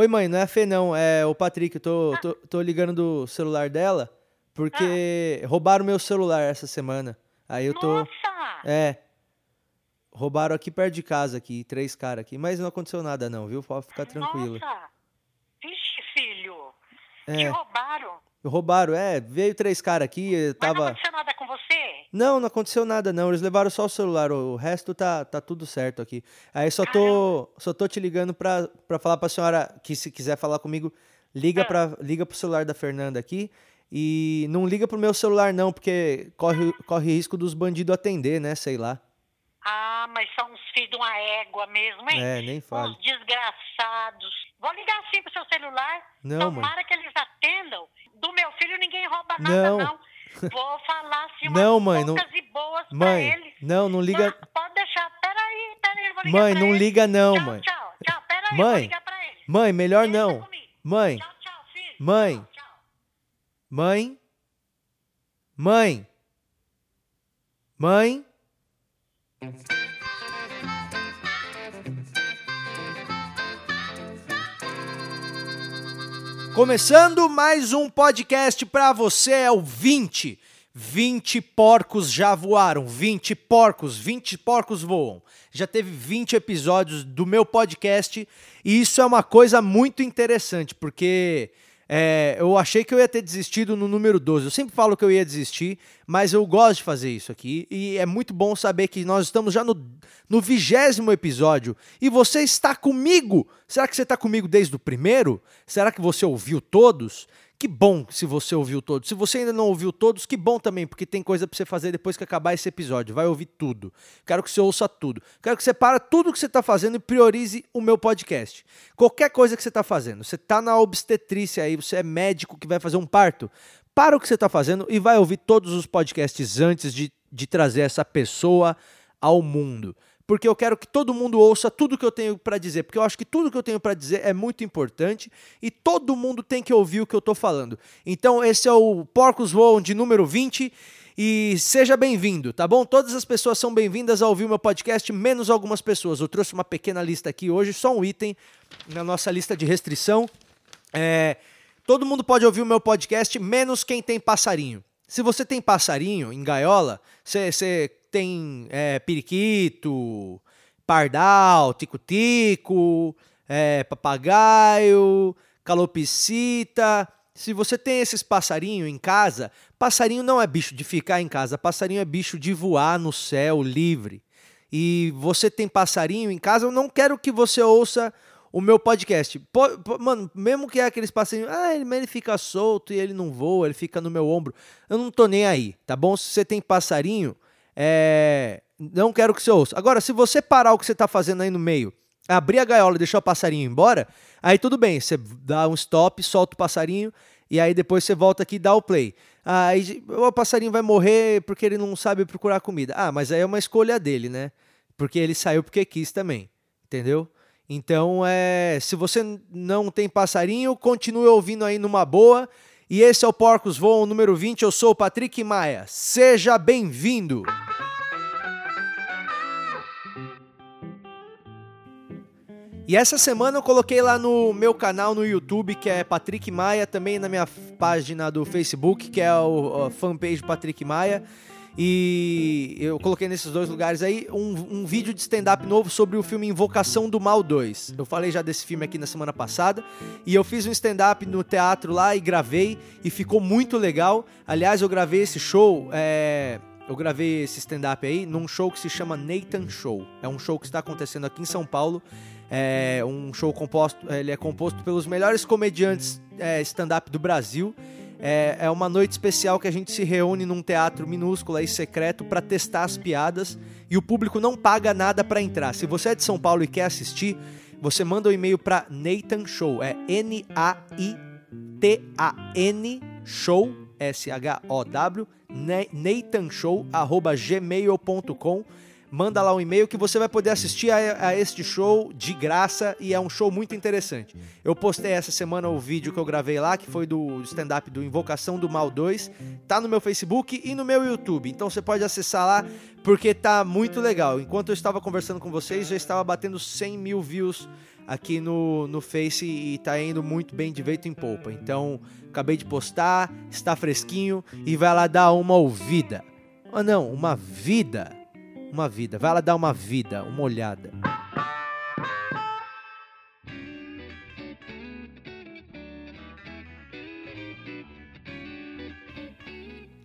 Oi, mãe, não é a Fê, não. É o Patrick. Eu tô, tô, tô ligando do celular dela porque roubaram meu celular essa semana. Aí eu tô. Nossa! É. Roubaram aqui perto de casa, aqui, três caras aqui. Mas não aconteceu nada, não, viu? Pode ficar tranquilo. Nossa! Vixe, filho! É. Te roubaram. Roubaram, é. Veio três caras aqui, eu Mas não tava. aconteceu nada com você? Não, não aconteceu nada, não. Eles levaram só o celular. O resto tá, tá tudo certo aqui. Aí só tô, só tô te ligando pra, pra falar pra senhora que se quiser falar comigo, liga, Ah. pra, liga pro celular da Fernanda aqui. E não liga pro meu celular, não, porque corre, corre risco dos bandidos atender, né? Sei lá. Ah, mas são uns filhos de uma égua mesmo, hein? É, nem fale. Uns desgraçados. Vou ligar sim pro seu celular. Não, Tomara que eles atendam. Do meu filho ninguém rouba Não. nada, não. Vou falar assim umas Não, mãe, não- e boas pra Mãe, ele. não, não liga. Não, pode deixar. Peraí, peraí, eu vou ligar Mãe, pra não liga não, tchau, mãe. Tchau, tchau, peraí, eu vou Mãe, ligar pra mãe, melhor Deixa não. comigo. Mãe, Tchau, tchau, filho. Mãe. Tchau, tchau. mãe, mãe, mãe. Começando mais um podcast pra você, é o 20. 20 porcos já voaram, 20 porcos, 20 porcos voam. Já teve 20 episódios do meu podcast e isso é uma coisa muito interessante, porque é, eu achei que eu ia ter desistido no número 12. Eu sempre falo que eu ia desistir, mas eu gosto de fazer isso aqui e é muito bom saber que nós estamos já no, vigésimo episódio e você está comigo. Será que você está comigo desde o primeiro? Será que você ouviu todos? Que bom se você ouviu todos. Se você ainda não ouviu todos, que bom também, porque tem coisa pra você fazer depois que acabar esse episódio. Vai ouvir tudo. Quero que você ouça tudo. Quero que você para tudo que você tá fazendo e priorize o meu podcast. Qualquer coisa que você tá fazendo. Você tá na obstetrícia aí, você é médico que vai fazer um parto. Para o que você tá fazendo e vai ouvir todos os podcasts antes de, de trazer essa pessoa ao mundo porque eu quero que todo mundo ouça tudo que eu tenho para dizer, porque eu acho que tudo que eu tenho para dizer é muito importante e todo mundo tem que ouvir o que eu tô falando. Então esse é o Porcos Voam de número 20 e seja bem-vindo, tá bom? Todas as pessoas são bem-vindas a ouvir o meu podcast, menos algumas pessoas. Eu trouxe uma pequena lista aqui hoje, só um item na nossa lista de restrição. É, todo mundo pode ouvir o meu podcast, menos quem tem passarinho. Se você tem passarinho em gaiola, você tem é, periquito, pardal, tico-tico, é, papagaio, calopsita. Se você tem esses passarinhos em casa, passarinho não é bicho de ficar em casa, passarinho é bicho de voar no céu livre. E você tem passarinho em casa, eu não quero que você ouça o meu podcast. Po- po- mano, mesmo que é aqueles passarinhos, ah, ele, ele fica solto e ele não voa, ele fica no meu ombro. Eu não tô nem aí, tá bom? Se você tem passarinho, é, não quero que você ouça. Agora, se você parar o que você tá fazendo aí no meio, abrir a gaiola e deixar o passarinho embora, aí tudo bem, você dá um stop, solta o passarinho e aí depois você volta aqui e dá o play. Aí o passarinho vai morrer porque ele não sabe procurar comida. Ah, mas aí é uma escolha dele, né? Porque ele saiu porque quis também, entendeu? Então, é, se você não tem passarinho, continue ouvindo aí numa boa. E esse é o Porcos Voam número 20. Eu sou o Patrick Maia. Seja bem-vindo! E essa semana eu coloquei lá no meu canal no YouTube, que é Patrick Maia, também na minha página do Facebook, que é o a fanpage Patrick Maia. E eu coloquei nesses dois lugares aí um, um vídeo de stand-up novo sobre o filme Invocação do Mal 2. Eu falei já desse filme aqui na semana passada. E eu fiz um stand-up no teatro lá e gravei. E ficou muito legal. Aliás, eu gravei esse show. é, Eu gravei esse stand-up aí num show que se chama Nathan Show. É um show que está acontecendo aqui em São Paulo. É um show composto. Ele é composto pelos melhores comediantes é, stand-up do Brasil. É, é uma noite especial que a gente se reúne num teatro minúsculo e secreto para testar as piadas e o público não paga nada para entrar. Se você é de São Paulo e quer assistir, você manda um e-mail para Nathan Show, é N A I T A N Show S H O W Na- Nathan Show arroba gmail.com manda lá um e-mail que você vai poder assistir a, a, este show de graça e é um show muito interessante. Eu postei essa semana o vídeo que eu gravei lá, que foi do stand-up do Invocação do Mal 2. Tá no meu Facebook e no meu YouTube. Então você pode acessar lá porque tá muito legal. Enquanto eu estava conversando com vocês, já estava batendo 100 mil views aqui no, no Face e tá indo muito bem de vento em polpa. Então, acabei de postar, está fresquinho e vai lá dar uma ouvida. Ah, não, uma vida uma vida. Vai lá dar uma vida, uma olhada.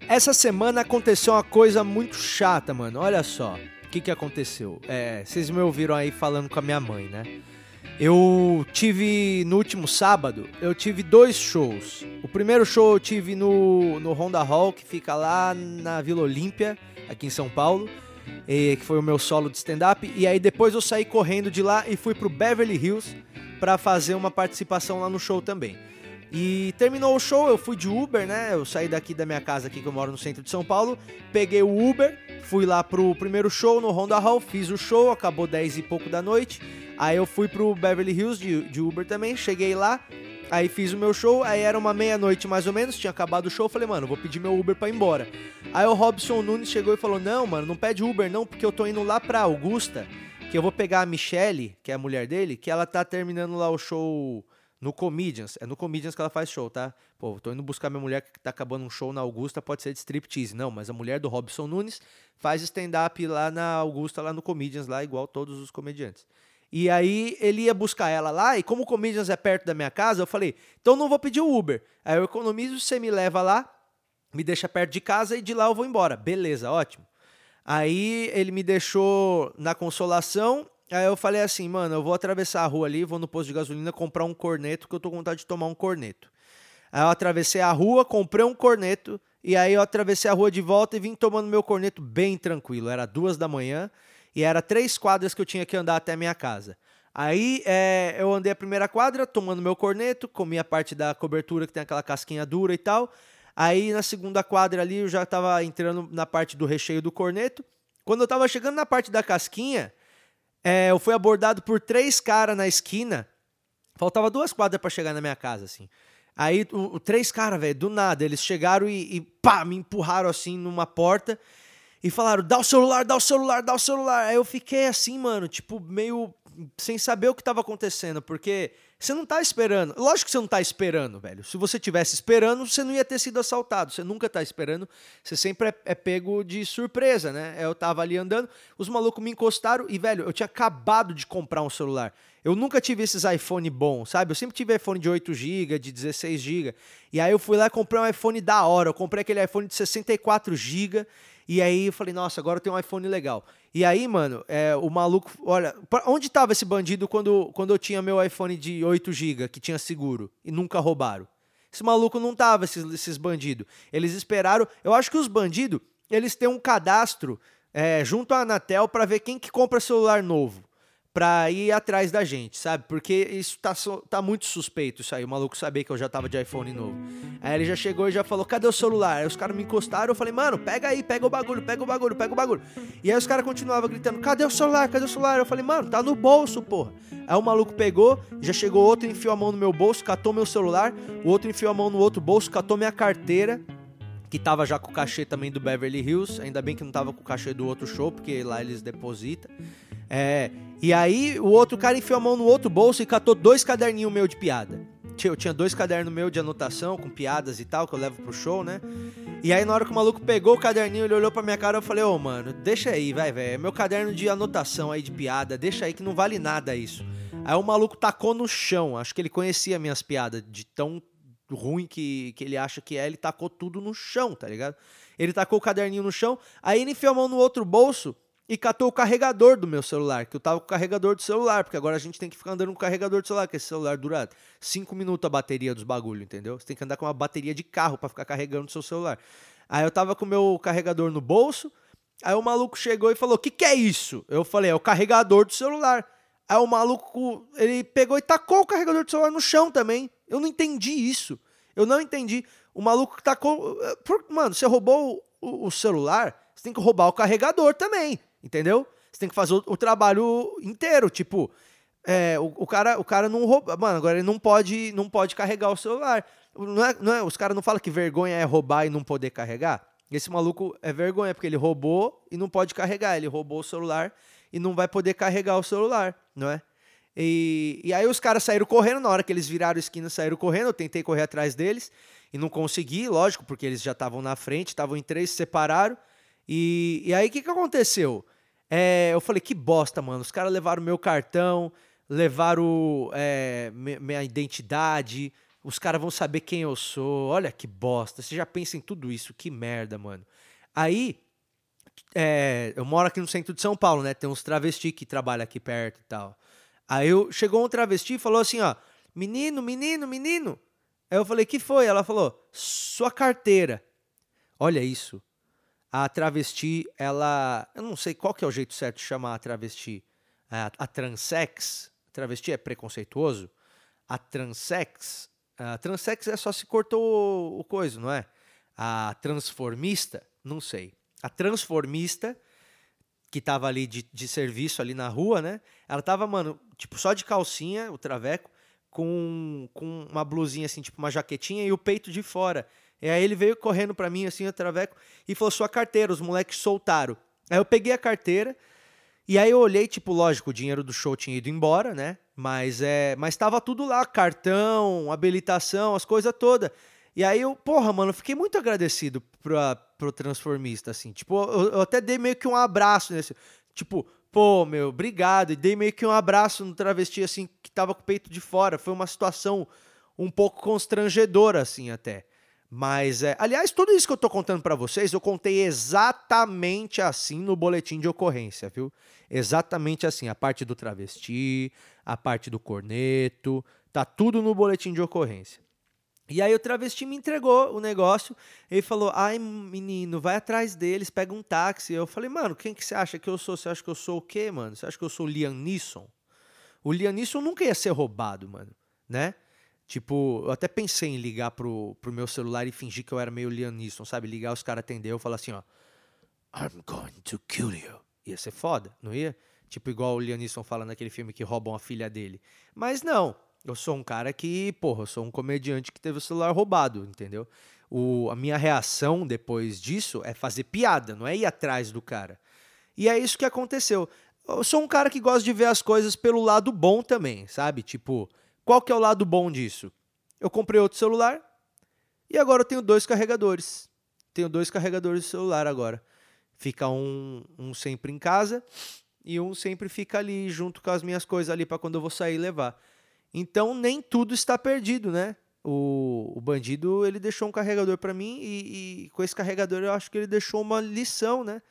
Essa semana aconteceu uma coisa muito chata, mano. Olha só. O que, que aconteceu? É, vocês me ouviram aí falando com a minha mãe, né? Eu tive no último sábado, eu tive dois shows. O primeiro show eu tive no, no Honda Hall, que fica lá na Vila Olímpia, aqui em São Paulo que foi o meu solo de stand-up. E aí depois eu saí correndo de lá e fui pro Beverly Hills para fazer uma participação lá no show também. E terminou o show, eu fui de Uber, né? Eu saí daqui da minha casa aqui, que eu moro no centro de São Paulo, peguei o Uber, fui lá pro primeiro show no Honda Hall, fiz o show, acabou 10 e pouco da noite. Aí eu fui pro Beverly Hills de, de Uber também, cheguei lá, Aí fiz o meu show, aí era uma meia-noite mais ou menos, tinha acabado o show, falei, mano, vou pedir meu Uber pra ir embora. Aí o Robson Nunes chegou e falou: Não, mano, não pede Uber não, porque eu tô indo lá pra Augusta, que eu vou pegar a Michelle, que é a mulher dele, que ela tá terminando lá o show no Comedians. É no Comedians que ela faz show, tá? Pô, tô indo buscar minha mulher que tá acabando um show na Augusta, pode ser de striptease. Não, mas a mulher do Robson Nunes faz stand-up lá na Augusta, lá no Comedians, lá igual todos os comediantes. E aí ele ia buscar ela lá, e como o Comedians é perto da minha casa, eu falei, então não vou pedir o Uber. Aí eu economizo, você me leva lá, me deixa perto de casa e de lá eu vou embora. Beleza, ótimo. Aí ele me deixou na consolação. Aí eu falei assim, mano, eu vou atravessar a rua ali, vou no posto de gasolina comprar um corneto, que eu tô com vontade de tomar um corneto. Aí eu atravessei a rua, comprei um corneto, e aí eu atravessei a rua de volta e vim tomando meu corneto bem tranquilo. Era duas da manhã e era três quadras que eu tinha que andar até a minha casa. Aí é, eu andei a primeira quadra, tomando meu corneto, comi a parte da cobertura que tem aquela casquinha dura e tal. Aí na segunda quadra ali eu já estava entrando na parte do recheio do corneto. Quando eu estava chegando na parte da casquinha, é, eu fui abordado por três caras na esquina. Faltava duas quadras para chegar na minha casa, assim. Aí, o, o três caras, velho, do nada, eles chegaram e, e pá, me empurraram assim numa porta e falaram: dá o celular, dá o celular, dá o celular. Aí eu fiquei assim, mano, tipo, meio sem saber o que estava acontecendo, porque você não tá esperando. Lógico que você não tá esperando, velho. Se você tivesse esperando, você não ia ter sido assaltado. Você nunca tá esperando. Você sempre é, é pego de surpresa, né? Eu tava ali andando, os malucos me encostaram e, velho, eu tinha acabado de comprar um celular. Eu nunca tive esses iPhone bons, sabe? Eu sempre tive iPhone de 8 GB, de 16 GB. E aí eu fui lá e comprei um iPhone da hora. Eu comprei aquele iPhone de 64 GB e aí eu falei, nossa, agora eu tenho um iPhone legal. E aí, mano, é, o maluco. Olha, onde tava esse bandido quando, quando eu tinha meu iPhone de 8 GB, que tinha seguro, e nunca roubaram? Esse maluco não tava, esses, esses bandidos. Eles esperaram. Eu acho que os bandidos, eles têm um cadastro é, junto à Anatel para ver quem que compra celular novo pra ir atrás da gente, sabe? Porque isso tá, tá muito suspeito, isso aí. O maluco sabia que eu já tava de iPhone novo. Aí ele já chegou e já falou: cadê o celular? Aí os caras me encostaram, eu falei, mano, pega aí, pega o bagulho, pega o bagulho, pega o bagulho. E aí os caras continuavam gritando: cadê o celular? Cadê o celular? Eu falei, mano, tá no bolso, porra. Aí o maluco pegou, já chegou outro, enfiou a mão no meu bolso, catou meu celular, o outro enfiou a mão no outro bolso, catou minha carteira que tava já com o cachê também do Beverly Hills, ainda bem que não tava com o cachê do outro show, porque lá eles depositam. É, e aí o outro cara enfiou a mão no outro bolso e catou dois caderninhos meu de piada. Eu tinha dois cadernos meu de anotação com piadas e tal, que eu levo pro show, né? E aí na hora que o maluco pegou o caderninho, ele olhou pra minha cara, eu falei, ô oh, mano, deixa aí, vai, velho. É meu caderno de anotação aí de piada, deixa aí que não vale nada isso. Aí o maluco tacou no chão, acho que ele conhecia minhas piadas, de tão ruim que, que ele acha que é, ele tacou tudo no chão, tá ligado? Ele tacou o caderninho no chão, aí ele enfiou a mão no outro bolso e catou o carregador do meu celular, que eu tava com o carregador do celular, porque agora a gente tem que ficar andando com o carregador do celular, que esse celular dura 5 minutos a bateria dos bagulho, entendeu? Você tem que andar com uma bateria de carro para ficar carregando o seu celular. Aí eu tava com o meu carregador no bolso, aí o maluco chegou e falou: "Que que é isso?" Eu falei: "É o carregador do celular". Aí o maluco, ele pegou e tacou o carregador do celular no chão também. Eu não entendi isso. Eu não entendi. O maluco tacou, mano, você roubou o celular, você tem que roubar o carregador também. Entendeu? Você tem que fazer o, o trabalho inteiro, tipo, é, o, o, cara, o cara não rouba. Mano, agora ele não pode, não pode carregar o celular. Não é, não é, os caras não falam que vergonha é roubar e não poder carregar? Esse maluco é vergonha, porque ele roubou e não pode carregar. Ele roubou o celular e não vai poder carregar o celular, não é? E, e aí os caras saíram correndo, na hora que eles viraram esquina, saíram correndo. Eu tentei correr atrás deles e não consegui, lógico, porque eles já estavam na frente, estavam em três, se separaram. E, e aí o que, que aconteceu? É, eu falei, que bosta, mano. Os caras levaram meu cartão, levaram é, minha identidade, os caras vão saber quem eu sou. Olha que bosta. Você já pensa em tudo isso, que merda, mano. Aí, é, eu moro aqui no centro de São Paulo, né? Tem uns travesti que trabalham aqui perto e tal. Aí eu, chegou um travesti e falou assim, ó, menino, menino, menino. Aí eu falei, que foi? Ela falou, sua carteira. Olha isso. A travesti, ela, eu não sei qual que é o jeito certo de chamar a travesti. A, a transex, travesti é preconceituoso. A transex, a transex é só se cortou o, coisa, não é? A transformista, não sei. A transformista, que tava ali de, de serviço ali na rua, né? Ela tava, mano, tipo, só de calcinha, o traveco, com, com uma blusinha assim, tipo uma jaquetinha e o peito de fora. E aí ele veio correndo pra mim, assim, o traveco, e falou: sua carteira, os moleques soltaram. Aí eu peguei a carteira, e aí eu olhei, tipo, lógico, o dinheiro do show tinha ido embora, né? Mas é, mas tava tudo lá, cartão, habilitação, as coisas todas. E aí eu, porra, mano, fiquei muito agradecido pra, pro transformista, assim. Tipo, eu, eu, até dei meio que um abraço nesse. Tipo, pô, meu, obrigado. E dei meio que um abraço no travesti, assim, que tava com o peito de fora. Foi uma situação um pouco constrangedora, assim, até. Mas, é, aliás, tudo isso que eu tô contando para vocês, eu contei exatamente assim no boletim de ocorrência, viu? Exatamente assim, a parte do travesti, a parte do corneto, tá tudo no boletim de ocorrência. E aí o travesti me entregou o negócio, ele falou: "Ai, menino, vai atrás deles, pega um táxi". Eu falei: "Mano, quem que você acha que eu sou? Você acha que eu sou o quê, mano? Você acha que eu sou o Liam Neeson?" O Liam Neeson nunca ia ser roubado, mano, né? Tipo, eu até pensei em ligar pro, pro meu celular e fingir que eu era meio Liam Neeson, sabe? Ligar, os caras atender eu falar assim, ó. I'm going to kill you. Ia ser foda, não ia? Tipo, igual o Liam Neeson fala naquele filme que roubam a filha dele. Mas não, eu sou um cara que, porra, eu sou um comediante que teve o celular roubado, entendeu? O, a minha reação depois disso é fazer piada, não é ir atrás do cara. E é isso que aconteceu. Eu sou um cara que gosta de ver as coisas pelo lado bom também, sabe? Tipo, qual que é o lado bom disso? Eu comprei outro celular e agora eu tenho dois carregadores. Tenho dois carregadores de celular agora. Fica um, um sempre em casa e um sempre fica ali junto com as minhas coisas ali para quando eu vou sair levar. Então nem tudo está perdido, né? O, o bandido ele deixou um carregador para mim e, e, com esse carregador eu acho que ele deixou uma lição, né?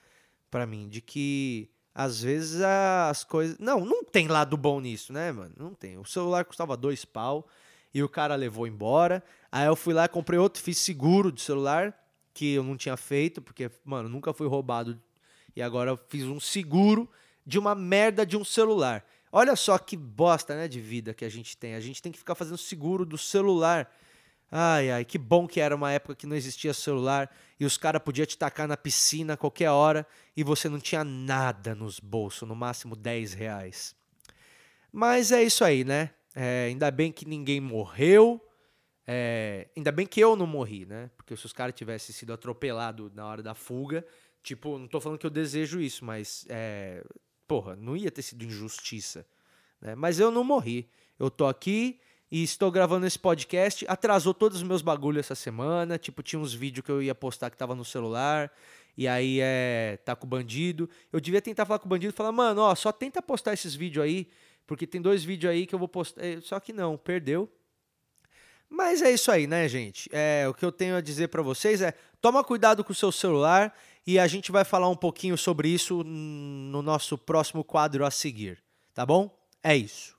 Para mim de que às vezes as coisas. Não, não tem lado bom nisso, né, mano? Não tem. O celular custava dois pau e o cara levou embora. Aí eu fui lá, comprei outro, fiz seguro de celular, que eu não tinha feito, porque, mano, nunca fui roubado. E agora eu fiz um seguro de uma merda de um celular. Olha só que bosta, né, de vida que a gente tem. A gente tem que ficar fazendo seguro do celular. Ai, ai, que bom que era uma época que não existia celular e os caras podiam te tacar na piscina a qualquer hora e você não tinha nada nos bolsos, no máximo 10 reais. Mas é isso aí, né? É, ainda bem que ninguém morreu. É, ainda bem que eu não morri, né? Porque se os caras tivessem sido atropelados na hora da fuga, tipo, não tô falando que eu desejo isso, mas, é, porra, não ia ter sido injustiça. Né? Mas eu não morri. Eu tô aqui, e estou gravando esse podcast. Atrasou todos os meus bagulhos essa semana. Tipo, tinha uns vídeos que eu ia postar que tava no celular. E aí é. tá com o bandido. Eu devia tentar falar com o bandido e falar, mano, ó, só tenta postar esses vídeos aí. Porque tem dois vídeos aí que eu vou postar. É, só que não, perdeu. Mas é isso aí, né, gente? É, o que eu tenho a dizer para vocês é: toma cuidado com o seu celular e a gente vai falar um pouquinho sobre isso no nosso próximo quadro a seguir, tá bom? É isso.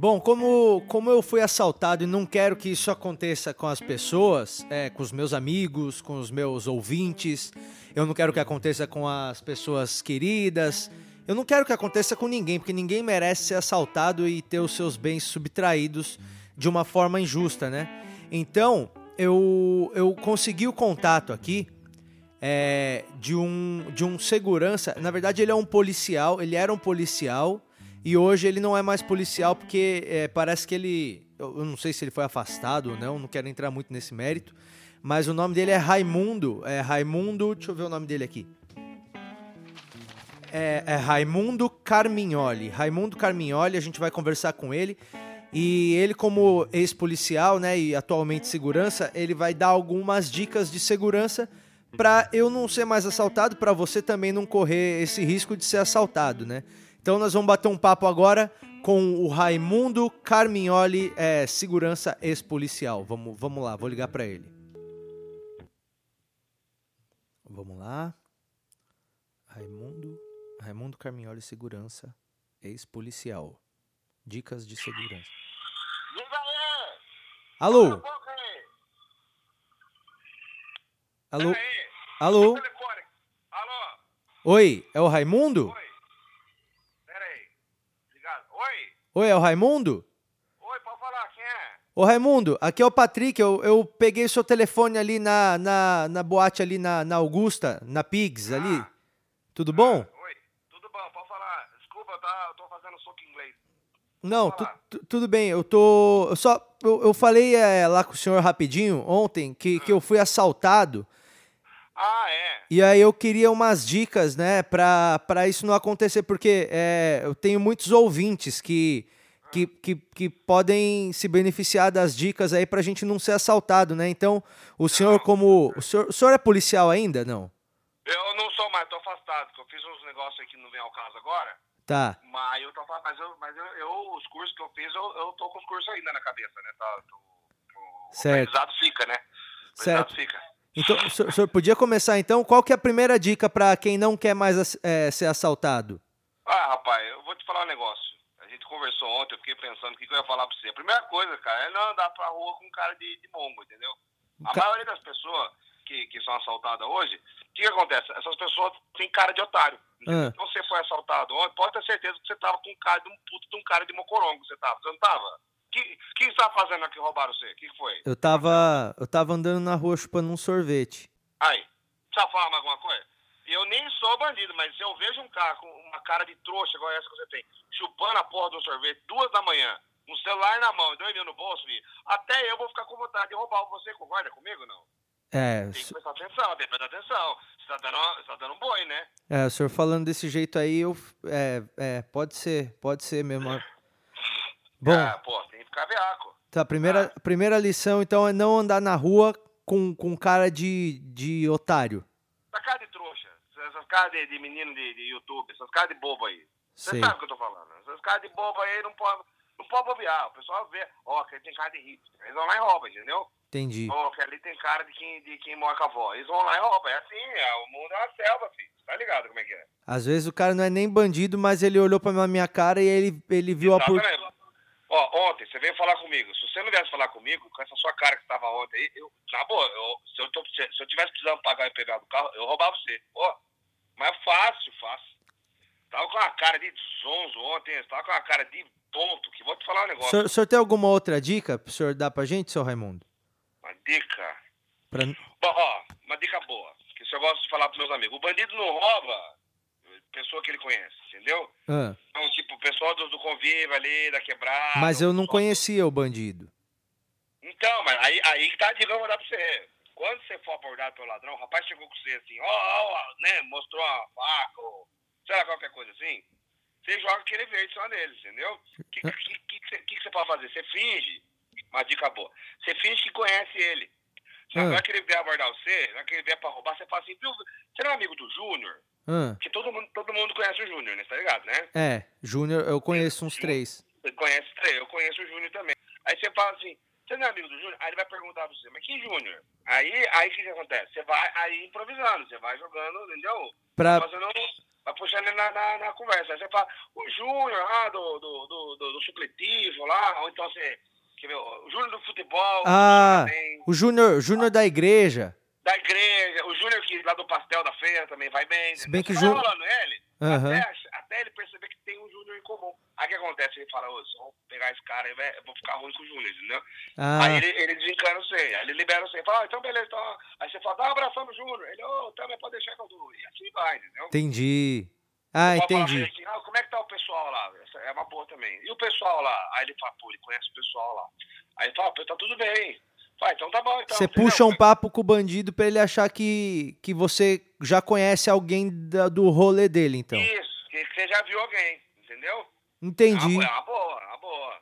Bom, como, como eu fui assaltado e não quero que isso aconteça com as pessoas, é, com os meus amigos, com os meus ouvintes, eu não quero que aconteça com as pessoas queridas, eu não quero que aconteça com ninguém, porque ninguém merece ser assaltado e ter os seus bens subtraídos de uma forma injusta, né? Então, eu, eu consegui o contato aqui é, de, um, de um segurança. Na verdade, ele é um policial, ele era um policial e hoje ele não é mais policial porque é, parece que ele. Eu não sei se ele foi afastado ou não, não quero entrar muito nesse mérito. Mas o nome dele é Raimundo. É Raimundo. Deixa eu ver o nome dele aqui. É, é Raimundo Carmignoli. Raimundo Carmignoli, a gente vai conversar com ele. E ele, como ex-policial, né, e atualmente segurança, ele vai dar algumas dicas de segurança para eu não ser mais assaltado, para você também não correr esse risco de ser assaltado, né? Então nós vamos bater um papo agora com o Raimundo Carmignoli, é, segurança ex-policial. Vamos, vamos lá, vou ligar para ele. Vamos lá. Raimundo, Raimundo Carmignoli, segurança ex-policial. Dicas de segurança. Aí! Alô? Alô? Alô? Alô? Oi, é o Raimundo? Oi? Pera aí. Ligado. Oi? É o Raimundo? Oi, pode falar, quem é? Ô Raimundo, aqui é o Patrick, eu, eu peguei o seu telefone ali na, na, na boate ali na, na Augusta, na Pigs ali. Ah. Tudo bom? Oi, tudo bom, pode falar. Desculpa, tá, eu tô fazendo soco em inglês. Não, tu- tu- tudo bem, eu tô. Eu só. Eu, eu falei é, lá com o senhor rapidinho ontem que, que eu fui assaltado. Ah, é? E aí eu queria umas dicas, né, pra, pra isso não acontecer, porque é, eu tenho muitos ouvintes que, que, que, que podem se beneficiar das dicas aí pra gente não ser assaltado, né? Então, o senhor como... O senhor, o senhor é policial ainda, não? Eu não sou mais, tô afastado, porque eu fiz uns negócios aí que não vem ao caso agora. Tá, Mas eu tô mas eu, mas eu, eu- os cursos que eu fiz, eu, eu tô com os cursos ainda na cabeça, né? Tá, tô- o Certo. aprendizado fica, né? O Certo. fica. Então o senhor, o senhor podia começar então? Qual que é a primeira dica pra quem não quer mais é, ser assaltado? Ah, rapaz, eu vou te falar um negócio. A gente conversou ontem, eu fiquei pensando o que, que eu ia falar pra você. A primeira coisa, cara, é não andar pra rua com cara de, de mongo, entendeu? A Ca- maioria das pessoas que, que são assaltadas hoje, o que, que acontece? Essas pessoas têm cara de otário. Ah. Então você foi assaltado ontem, pode ter certeza que você tava com cara de um puto de um cara de mocorongo, você tava. Você não tava? O que, que você tava fazendo aqui roubaram você? O que, foi? Eu tava, eu tava andando na rua chupando um sorvete. Aí, mais alguma coisa? Eu nem sou bandido, mas se eu vejo um cara com uma cara de trouxa igual essa que você tem, chupando a porra do sorvete, duas da manhã, um celular na mão e dois mil no bolso, filho, até eu vou ficar com vontade de roubar você. Concorda comigo não? É, Tem que prestar atenção, tem que prestar atenção. Você tá dando, você tá dando um boi, né? É, o senhor falando desse jeito aí, eu. É, é, pode ser, pode ser mesmo. Bom, Ah, pô, tem que ficar veaco. tá, a primeira, a primeira lição, então, é não andar na rua com, com cara de, de otário. Essa cara de trouxa, essas caras de, de menino de, de YouTube, essas caras de bobo aí. Você sabe o que eu tô falando. Essas caras de bobo aí não pode, não pode bobear. O pessoal vê, ó, que ele tem cara de hipster. Eles vão lá e roubam, entendeu? Entendi. Ó, que ali tem cara de quem, de quem mora com a avó. Eles vão lá e roubam. É assim, é, o mundo é uma selva, filho. Tá ligado como é que é? Às vezes o cara não é nem bandido, mas ele olhou pra minha cara e ele, ele viu a Tá por... Ó, ontem você veio falar comigo. Se você não viesse falar comigo, com essa sua cara que tava ontem aí, eu, na boa, eu, se, eu tô, se, eu tivesse precisando pagar e pegar do carro, eu roubava você. Ó, mas fácil, fácil. Tava com uma cara de zonzo ontem, tava com uma cara de tonto, que vou te falar um O negócio. senhor, o senhor tem alguma outra dica pro senhor dar pra gente, seu Raimundo? Uma dica. Pra... Bom, ó, uma dica boa, que isso eu gosto de falar pros meus amigos. O bandido não rouba pessoa que ele conhece, entendeu? Ah, Então, tipo, o pessoal do, do convívio ali, da quebrada. mas eu não pessoal- conhecia o bandido. Então, mas aí, aí que tá vou dar pra você. Quando você for abordado pelo ladrão, o rapaz chegou com você assim, ó, ó, ó, né, mostrou uma faca, ou sei lá, qualquer coisa assim, você joga aquele verde só nele, entendeu? O que, que, que, que, você- que você pode fazer? Você finge, uma dica boa, você finge que conhece ele. Só Ah. que vai que ele vier abordar você, vai que ele vier pra roubar, você fala assim, viu, você não é amigo do Júnior? Ah, Porque todo mundo, todo mundo conhece o Júnior, né, tá ligado, né? é, Júnior, eu conheço uns três. Você conhece três, eu conheço o Júnior também. Aí você fala assim, você não é amigo do Júnior? Aí ele vai perguntar pra você, mas que Júnior? Aí aí o que, que acontece? Você vai aí improvisando, você vai jogando, entendeu? Pra... Fazendo, vai puxando na, na, na conversa. Aí você fala, o Júnior lá do, do, do, do, do supletivo lá, ou então você. Quer ver, o Júnior do futebol, Ah, o Júnior, Júnior da igreja. Da igreja, o Júnior que lá do pastel da feira também vai bem. Se bem que Você o vai Jú- rolando ele, Aham. até, até ele perceber que tem um Júnior em comum. Aí o que acontece? ele fala, ô, se eu pegar esse cara eu vou ficar ruim com o Júnior, entendeu? Ah, Aí ele, ele desencana você, aí ele libera você, fala, ah, então beleza, então. Aí você fala, dá um abração no Júnior. Ele, ô, também pode deixar que eu dou. E assim vai, entendeu? entendi. Ah, entendi. assim, ah, como é que tá o pessoal lá? Essa é uma boa também. E o pessoal lá? Aí ele fala, pô, ele conhece o pessoal lá. Aí ele fala, pô, tá tudo bem. Vai, então tá bom, então. Você entendeu? puxa um papo com o bandido pra ele achar que, que você já conhece alguém da- do rolê dele, então. Isso, que, você já viu alguém, entendeu? Entendi. É é uma boa, é uma boa.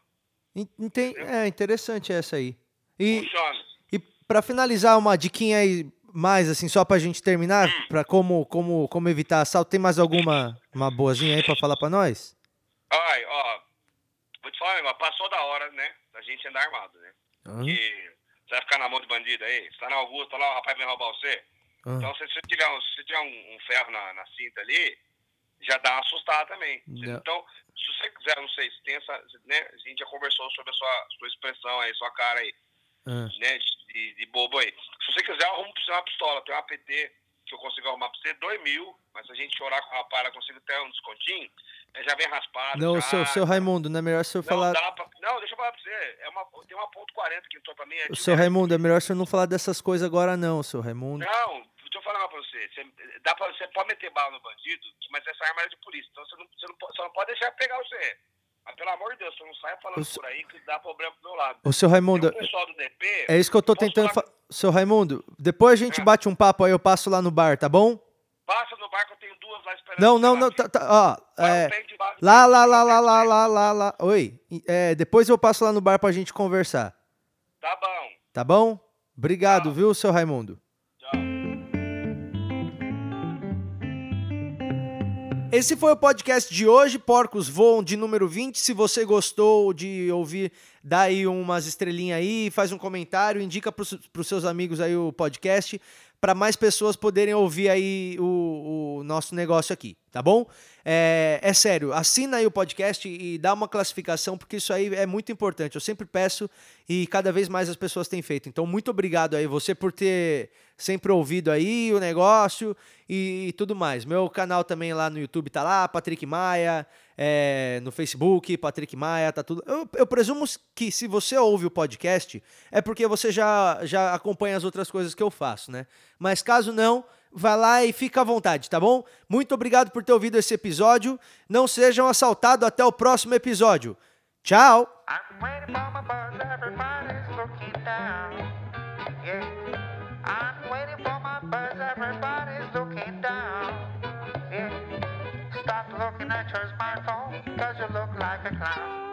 En- enten- É interessante essa aí. E, Funciona. e para finalizar, uma diquinha aí mais, assim, só pra gente terminar, Hum. pra como, como, como evitar assalto, tem mais alguma uma boazinha aí pra falar pra nós? Ai, ó, vou te falar, passou da hora, né, da gente andar armado, né? Que você vai ficar na mão de bandido aí, você tá na Augusta lá, o rapaz vem roubar você. Hã? Então, se você tiver um, se tiver um, um ferro na, na cinta ali, já dá uma assustada também. Então, se você quiser, não sei, se tem essa, né, a gente já conversou sobre a sua, sua expressão aí, sua cara aí, Hã? né, de, de bobo aí. Se você quiser, eu arrumo pra você uma pistola, tem uma APT que eu consigo arrumar pra você, dois mil, mas se a gente chorar com o rapaz, eu consigo ter um descontinho, já vem raspado. Não, seu, seu Raimundo, não é melhor o senhor não, falar. pra, não, deixa eu falar pra você. É uma, tem uma ponto 40 que entrou pra mim. É O seu leve. Raimundo, é melhor o senhor não falar dessas coisas agora, não, seu Raimundo. Não, deixa eu falar pra você. Você, dá pra, você pode meter bala no bandido, mas essa arma é de polícia. Então você não, você não, pode- você não pode deixar pegar você. Mas pelo amor de Deus, você não saia falando O por aí que dá problema pro meu lado. Ô, seu Raimundo, um pessoal do DP. é isso que eu tô tentando falar- falar. Seu Raimundo, depois a gente É. bate um papo aí, eu passo lá no bar, tá bom? Passa no barco, eu tenho duas lá esperando. Não, não, não, tá, tá, ó, é, lá, lá, lá, lá, lá, lá, lá, lá, oi, é, depois eu passo lá no bar pra gente conversar, Tá bom. tá bom? Obrigado, Tchau. viu, seu Raimundo? Tchau. Esse foi o podcast de hoje, Porcos Voam, de número 20. Se você gostou de ouvir, dá aí umas estrelinhas aí, faz um comentário, indica para os seus amigos aí o podcast, para mais pessoas poderem ouvir aí o, o nosso negócio aqui, tá bom? É, é sério, assina aí o podcast e dá uma classificação, porque isso aí é muito importante. Eu sempre peço e cada vez mais as pessoas têm feito. Então, muito obrigado aí você por ter sempre ouvido aí o negócio e, tudo mais. Meu canal também lá no YouTube tá lá, Patrick Maia, é, no Facebook, Patrick Maia, tá tudo. Eu, eu presumo que se você ouve o podcast, é porque você já, já acompanha as outras coisas que eu faço, né? Mas caso não, vai lá e fica à vontade, tá bom? Muito obrigado por ter ouvido esse episódio. Não sejam assaltados até o próximo episódio. Tchau! Looking at your smartphone, cause you look like a clown.